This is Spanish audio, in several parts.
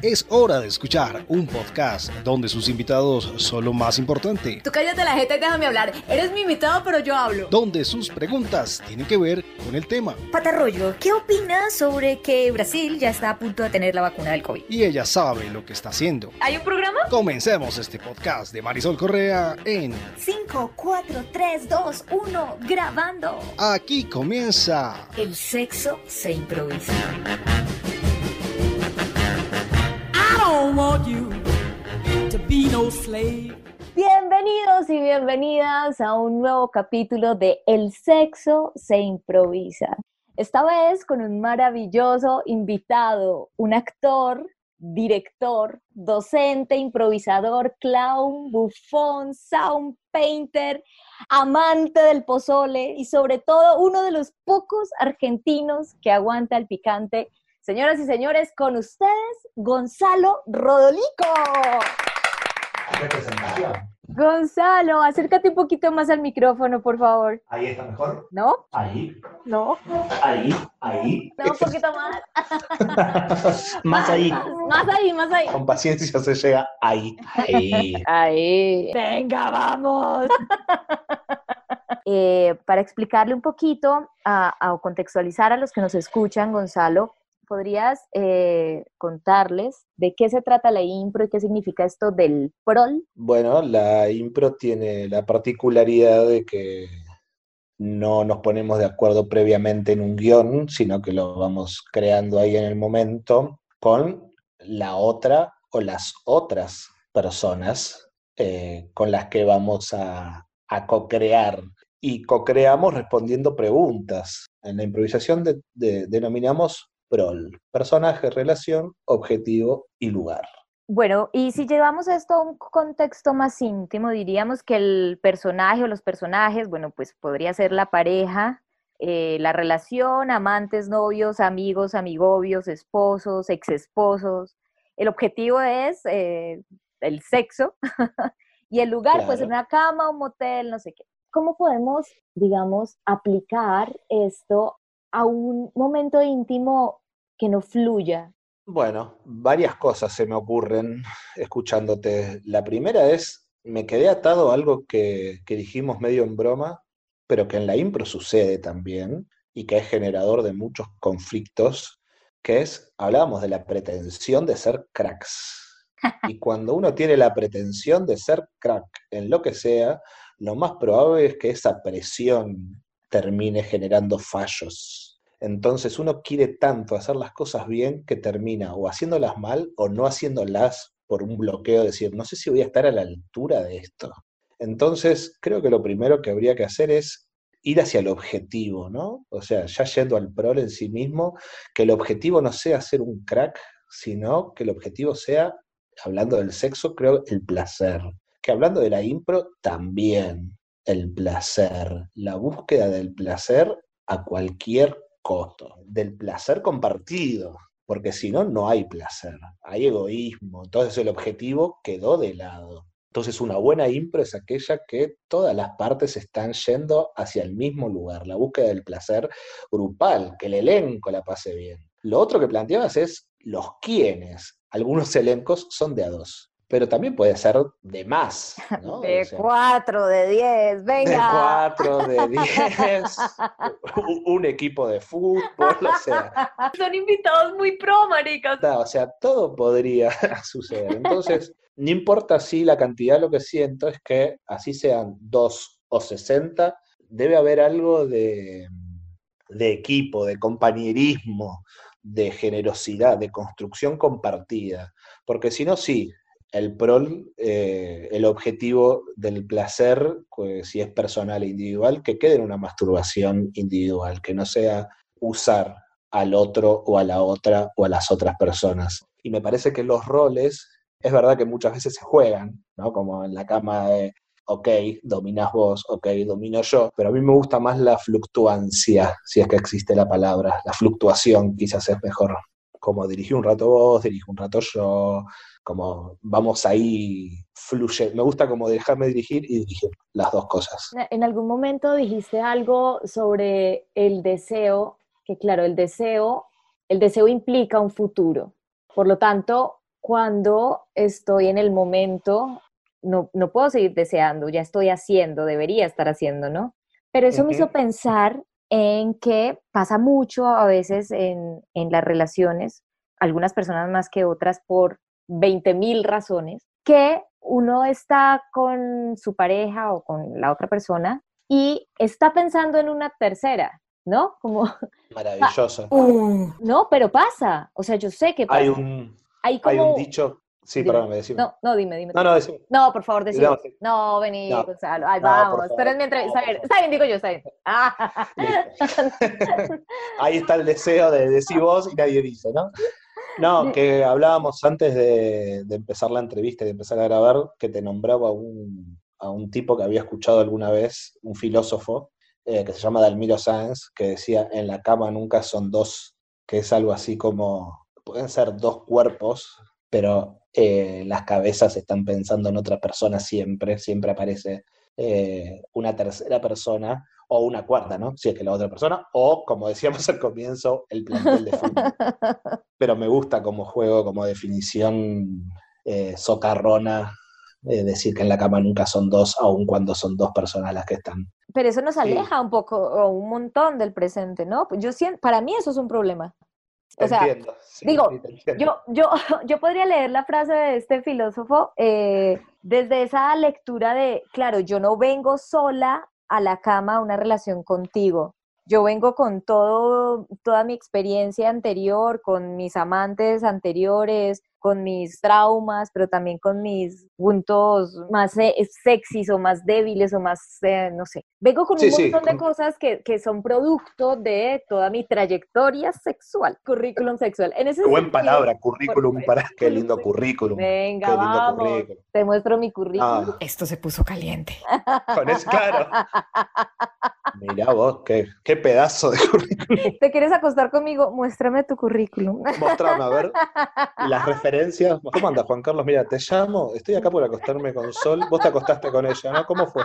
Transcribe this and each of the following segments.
Es hora de escuchar un podcast donde sus invitados son lo más importante. Tú cállate la jeta y déjame hablar. Eres mi invitado, pero yo hablo. Donde sus preguntas tienen que ver con el tema. Patarroyo, ¿qué opinas sobre que Brasil ya está a punto de tener la vacuna del COVID? Y ella sabe lo que está haciendo. ¿Hay un programa? Comencemos este podcast de Marisol Correa en 5, 4, 3, 2, 1, grabando. Aquí comienza. El sexo se improvisa. Bienvenidos y bienvenidas a un nuevo capítulo de El sexo se improvisa. Esta vez con un maravilloso invitado, un actor, director, docente, improvisador, clown, bufón, sound painter, amante del pozole y sobre todo uno de los pocos argentinos que aguanta el picante Señoras y señores, con ustedes, Gonzalo Rodolico. Gonzalo, acércate un poquito más al micrófono, por favor. Ahí está mejor. ¿No? Ahí. No. Ahí, ahí. No, un poquito más. más ahí. Más ahí, más ahí. Con paciencia se llega ahí. Ahí. Ahí. Venga, vamos. Eh, para explicarle un poquito o contextualizar a los que nos escuchan, Gonzalo, ¿podrías eh, contarles de qué se trata la impro y qué significa esto del prol? Bueno, la impro tiene la particularidad de que no nos ponemos de acuerdo previamente en un guion, sino que lo vamos creando ahí en el momento con la otra o las otras personas eh, con las que vamos a, co-crear. Y co-creamos respondiendo preguntas. En la improvisación denominamos PROL, personaje, relación, objetivo y lugar. Bueno, y si llevamos esto a un contexto más íntimo, diríamos que el personaje o los personajes, bueno, pues podría ser la pareja, eh, la relación, amantes, novios, amigos, amigobios, esposos, exesposos. El objetivo es eh, el sexo y el lugar, pues en una cama, un motel, no sé qué. ¿Cómo podemos, digamos, aplicar esto a un momento íntimo que no fluya? Bueno, varias cosas se me ocurren escuchándote. La primera es, me quedé atado a algo que, que dijimos medio en broma, pero que en la impro sucede también y que es generador de muchos conflictos, que es, hablábamos de la pretensión de ser cracks. Y cuando uno tiene la pretensión de ser crack en lo que sea, lo más probable es que esa presión termine generando fallos. Entonces uno quiere tanto hacer las cosas bien que termina o haciéndolas mal o no haciéndolas por un bloqueo, de decir, no sé si voy a estar a la altura de esto. Entonces creo que lo primero que habría que hacer es ir hacia el objetivo, ¿no? O sea, ya yendo al pro en sí mismo, que el objetivo no sea ser un crack, sino que el objetivo sea, hablando del sexo, creo, el placer. Que hablando de la impro, también el placer, la búsqueda del placer a cualquier costo, del placer compartido, porque si no, no hay placer, hay egoísmo, entonces el objetivo quedó de lado. Entonces una buena impro es aquella que todas las partes están yendo hacia el mismo lugar, la búsqueda del placer grupal, que el elenco la pase bien. Lo otro que planteabas es los quiénes. Algunos elencos son de a dos pero también puede ser de más, ¿no? De cuatro, de diez, venga. De cuatro, de diez, un equipo de fútbol, o sea. Son invitados muy pro, maricas. O sea, todo podría suceder. Entonces, no importa si la cantidad, lo que siento es que así sean dos o sesenta, debe haber algo de, de equipo, de compañerismo, de generosidad, de construcción compartida. Porque si no, sí, el prol, eh, el objetivo del placer, pues, si es personal e individual, que quede en una masturbación individual, que no sea usar al otro o a la otra o a las otras personas. Y me parece que los roles, es verdad que muchas veces se juegan, ¿no? Como en la cama de, ok, dominas vos, ok, domino yo, pero a mí me gusta más la fluctuancia, si es que existe la palabra, la fluctuación quizás es mejor. Como dirigir un rato vos, dirigir un rato yo, como vamos ahí fluye. Me gusta como dejarme dirigir y dirigir las dos cosas. En algún momento dijiste algo sobre el deseo, que claro, el deseo, el deseo implica un futuro. Por lo tanto, cuando estoy en el momento, no, no puedo seguir deseando, ya estoy haciendo, debería estar haciendo, ¿no? Pero eso me hizo pensar en que pasa mucho a veces en, en las relaciones, algunas personas más que otras por 20 mil razones, que uno está con su pareja o con la otra persona y está pensando en una tercera, ¿no? Como... Maravilloso. no, pero pasa. O sea, yo sé que pasa. Hay un, hay, un dicho... Sí, perdón, me No, no, dime, dime. No, no, decime. No, por favor, decime. No, vení, Gonzalo. Ay, vamos. Pero es mi entrevista. Está bien, digo yo, está bien. Ah. Ahí está el deseo de decir vos y nadie dice, ¿no? No, que hablábamos antes de, empezar la entrevista y de empezar a grabar, que te nombraba un, a un tipo que había escuchado alguna vez, un filósofo, eh, que se llama Dalmiro Sáenz, que decía, en la cama nunca son dos, que es algo así como, pueden ser dos cuerpos, pero eh, las cabezas están pensando en otra persona siempre, siempre aparece eh, una tercera persona o una cuarta, ¿no? Si es que la otra persona, o como decíamos al comienzo, el plantel de fútbol. Pero me gusta como juego, como definición eh, socarrona, eh, decir que en la cama nunca son dos, aun cuando son dos personas las que están. Pero eso nos aleja un poco o un montón del presente, ¿no? Yo siento, para mí eso es un problema. O sea, digo, yo, yo, yo podría leer la frase de este filósofo eh, desde esa lectura de, claro, yo no vengo sola a la cama una relación contigo. Yo vengo con todo, toda mi experiencia anterior, con mis amantes anteriores, con mis traumas, pero también con mis puntos más sexys o más débiles o más, eh, no sé. Vengo con un montón de cosas que, que, son producto de toda mi trayectoria sexual, currículum sexual. En ese Qué buen palabra, currículum, para qué lindo currículum. Venga, vamos, te muestro mi currículum. Ah. Esto se puso caliente. Con eso, claro. Mira vos, qué, qué pedazo de currículum. ¿Te quieres acostar conmigo? Muéstrame tu currículum. Mostrame, a ver, las referencias ¿Cómo anda, Juan Carlos? Mira, te llamo, estoy acá por acostarme con Sol. Vos te acostaste con ella, ¿no? ¿Cómo fue?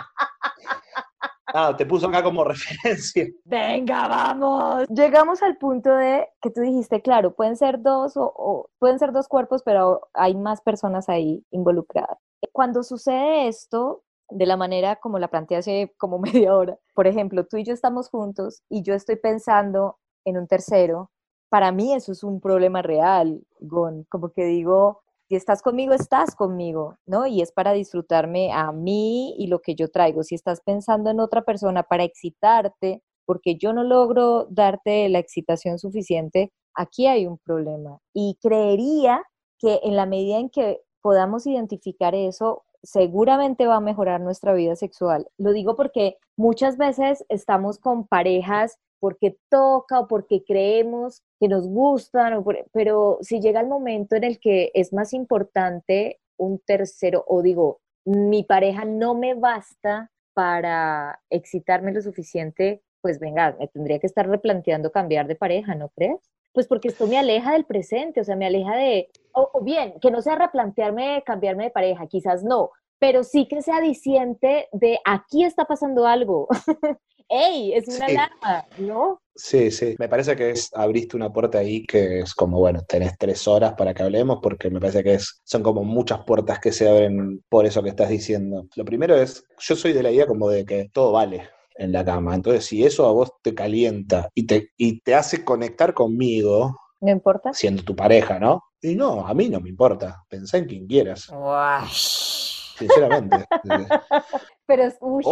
Ah, te puso acá como referencia. Venga, vamos. Llegamos al punto de que tú dijiste, claro, pueden ser dos o, pueden ser dos cuerpos, pero hay más personas ahí involucradas. Cuando sucede esto, de la manera como la planteé hace como media hora, por ejemplo, tú y yo estamos juntos y yo estoy pensando en un tercero para mí eso es un problema real, como que digo, si estás conmigo, estás conmigo, ¿no? Y es para disfrutarme a mí y lo que yo traigo. Si estás pensando en otra persona para excitarte, porque yo no logro darte la excitación suficiente, aquí hay un problema. Y creería que en la medida en que podamos identificar eso, seguramente va a mejorar nuestra vida sexual. Lo digo porque muchas veces estamos con parejas porque toca o porque creemos que nos gustan, pero si llega el momento en el que es más importante un tercero, o digo, mi pareja no me basta para excitarme lo suficiente, pues venga, me tendría que estar replanteando cambiar de pareja, ¿no crees? Pues porque esto me aleja del presente, o sea, me aleja de, o, bien, que no sea replantearme cambiarme de pareja, quizás no, pero sí que sea diciente de aquí está pasando algo. ¡Ey! Es una alarma, ¿no? Sí, sí. Me parece que es, abriste una puerta ahí que es como, bueno, tenés tres horas para que hablemos, porque me parece que es, son como muchas puertas que se abren por eso que estás diciendo. Lo primero es, yo soy de la idea como de que todo vale en la cama. Entonces, si eso a vos te calienta y te, y te hace conectar conmigo, ¿No importa? Siendo tu pareja, ¿no? Y no, a mí no me importa. Pensá en quien quieras sinceramente. Pero, uy,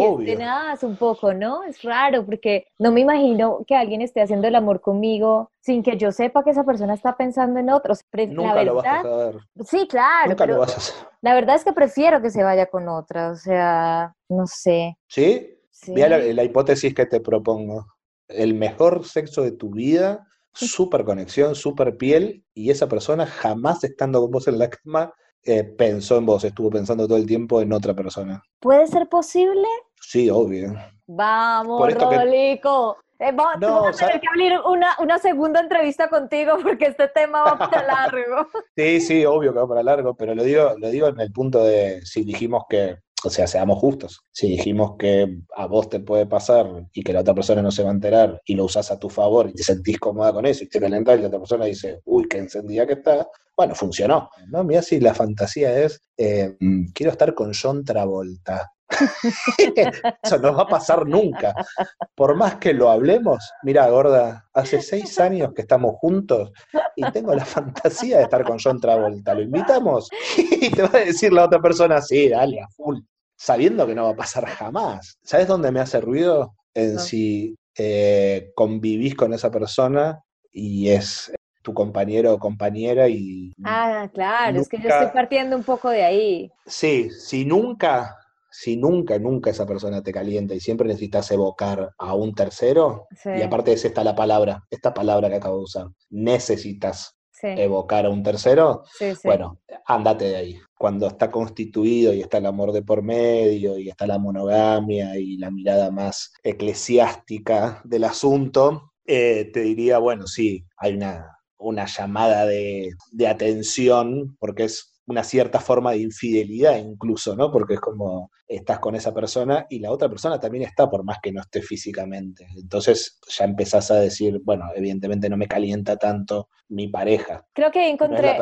es un poco, ¿no? Es raro porque no me imagino que alguien esté haciendo el amor conmigo sin que yo sepa que esa persona está pensando en otros. Nunca la lo vas a saber. Sí, claro. Nunca lo vas a saber. La verdad es que prefiero que se vaya con otra, o sea, no sé. ¿Sí? Sí. Mira la, hipótesis que te propongo. El mejor sexo de tu vida, súper conexión, súper piel, y esa persona jamás estando con vos en la cama eh, pensó en vos, estuvo pensando todo el tiempo en otra persona. ¿Puede ser posible? Sí, obvio. Vamos, Rodolico. Eh, vamos, a tener que abrir una, una, segunda entrevista contigo porque este tema va para largo. sí, sí, obvio que va para largo, pero lo digo, lo digo en el punto de si dijimos que O sea, seamos justos. Si dijimos que a vos te puede pasar y que la otra persona no se va a enterar y lo usás a tu favor y te sentís cómoda con eso y te calentás y la otra persona dice, uy, qué encendida que está, bueno, funcionó. ¿no? Mira si la fantasía es, eh, mm, quiero estar con John Travolta. Eso no va a pasar nunca. Por más que lo hablemos, mira, gorda, hace seis años que estamos juntos y tengo la fantasía de estar con John Travolta. ¿Lo invitamos? Y te va a decir la otra persona, sí, dale, a full. Sabiendo que no va a pasar jamás. ¿Sabes dónde me hace ruido? En si eh, convivís con esa persona y es tu compañero o compañera y... Ah, claro, es que yo estoy partiendo un poco de ahí. Sí, si nunca si nunca, nunca esa persona te calienta y siempre necesitas evocar a un tercero, y aparte de eso está la palabra, esta palabra que acabo de usar, necesitas evocar a un tercero, bueno, andate de ahí. Cuando está constituido y está el amor de por medio y está la monogamia y la mirada más eclesiástica del asunto, eh, te diría, bueno, sí, hay una, una llamada de, de atención porque es una cierta forma de infidelidad incluso, ¿no? Porque es como estás con esa persona y la otra persona también está por más que no esté físicamente. Entonces ya empezás a decir, bueno, evidentemente no me calienta tanto mi pareja. Creo que ahí encontré,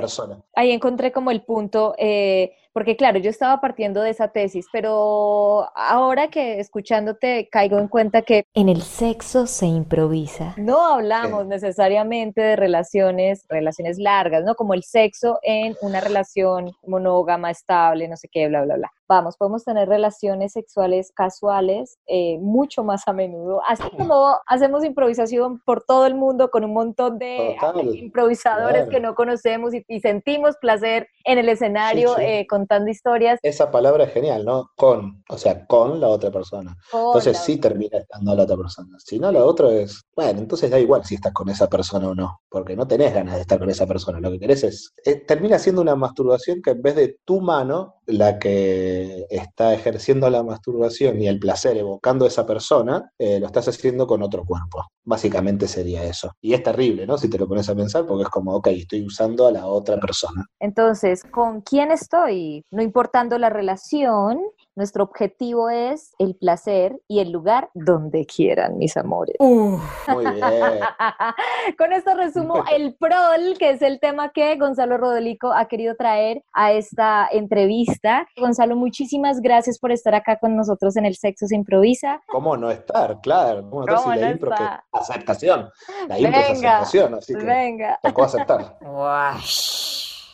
ahí encontré como el punto, eh, porque claro, yo estaba partiendo de esa tesis, pero ahora que escuchándote caigo en cuenta que en el sexo se improvisa. No hablamos necesariamente de relaciones, relaciones largas, ¿no? Como el sexo en una relación monógama, estable, no sé qué, bla, bla, bla vamos, podemos tener relaciones sexuales casuales eh, mucho más a menudo, así como hacemos improvisación por todo el mundo con un montón de improvisadores que no conocemos y, sentimos placer en el escenario eh, contando historias. Esa palabra es genial, ¿no? Con, o sea, con la otra persona. entonces sí termina estando la otra persona. Si no, la otra es, bueno, entonces da igual si estás con esa persona o no, porque no tenés ganas de estar con esa persona. Lo que querés es, eh, termina siendo una masturbación que en vez de tu mano, la que está ejerciendo la masturbación y el placer evocando a esa persona, eh, lo estás haciendo con otro cuerpo. Básicamente sería eso. Y es terrible, ¿no? Si te lo pones a pensar, porque es como, ok, estoy usando a la otra persona. Entonces, ¿con quién estoy? No importando la relación, nuestro objetivo es el placer y el lugar donde quieran, mis amores. Muy bien. Con esto resumo el prol, que es el tema que Gonzalo Rodolico ha querido traer a esta entrevista. Gonzalo, muchísimas gracias por estar acá con nosotros en El Sexo se improvisa. ¿Cómo no estar? Claro. ¿Cómo, no, la impro aceptación. La impro es aceptación, así que venga. tocó aceptar.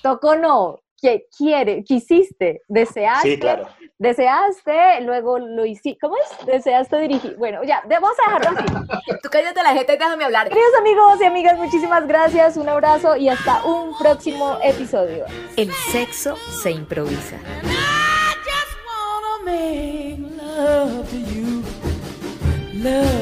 Tocó no, que quiere, quisiste, deseaste, sí, claro. deseaste, luego lo hiciste, ¿cómo es? Deseaste dirigir, bueno, ya, vamos a dejarlo así. Tú cállate la gente y déjame hablar. Queridos amigos y amigas, muchísimas gracias, un abrazo y hasta un próximo episodio. El sexo se improvisa. I just wanna make love to you. Love.